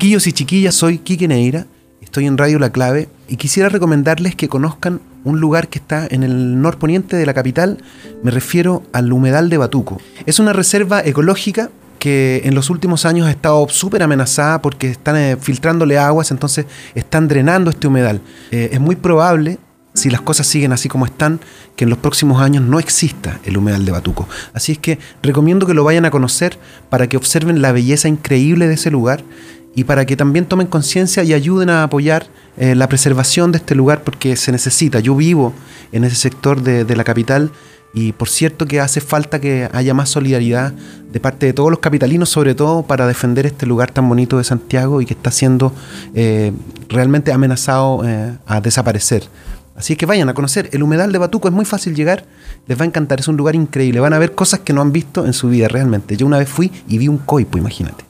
Chiquillos y chiquillas, soy Quique Neira, estoy en Radio La Clave y quisiera recomendarles que conozcan un lugar que está en el norponiente de la capital, me refiero al humedal de Batuco. Es una reserva ecológica que en los últimos años ha estado súper amenazada porque están eh, filtrándole aguas, entonces están drenando este humedal. Eh, es muy probable, si las cosas siguen así como están, que en los próximos años no exista el humedal de Batuco. Así es que recomiendo que lo vayan a conocer para que observen la belleza increíble de ese lugar y para que también tomen conciencia y ayuden a apoyar eh, la preservación de este lugar porque se necesita. Yo vivo en ese sector de, la capital y por cierto que hace falta que haya más solidaridad de parte de todos los capitalinos, sobre todo para defender este lugar tan bonito de Santiago y que está siendo eh, realmente amenazado eh, a desaparecer. Así que vayan a conocer el humedal de Batuco, es muy fácil llegar, les va a encantar, es un lugar increíble, van a ver cosas que no han visto en su vida realmente. Yo una vez fui y vi un coipo, imagínate.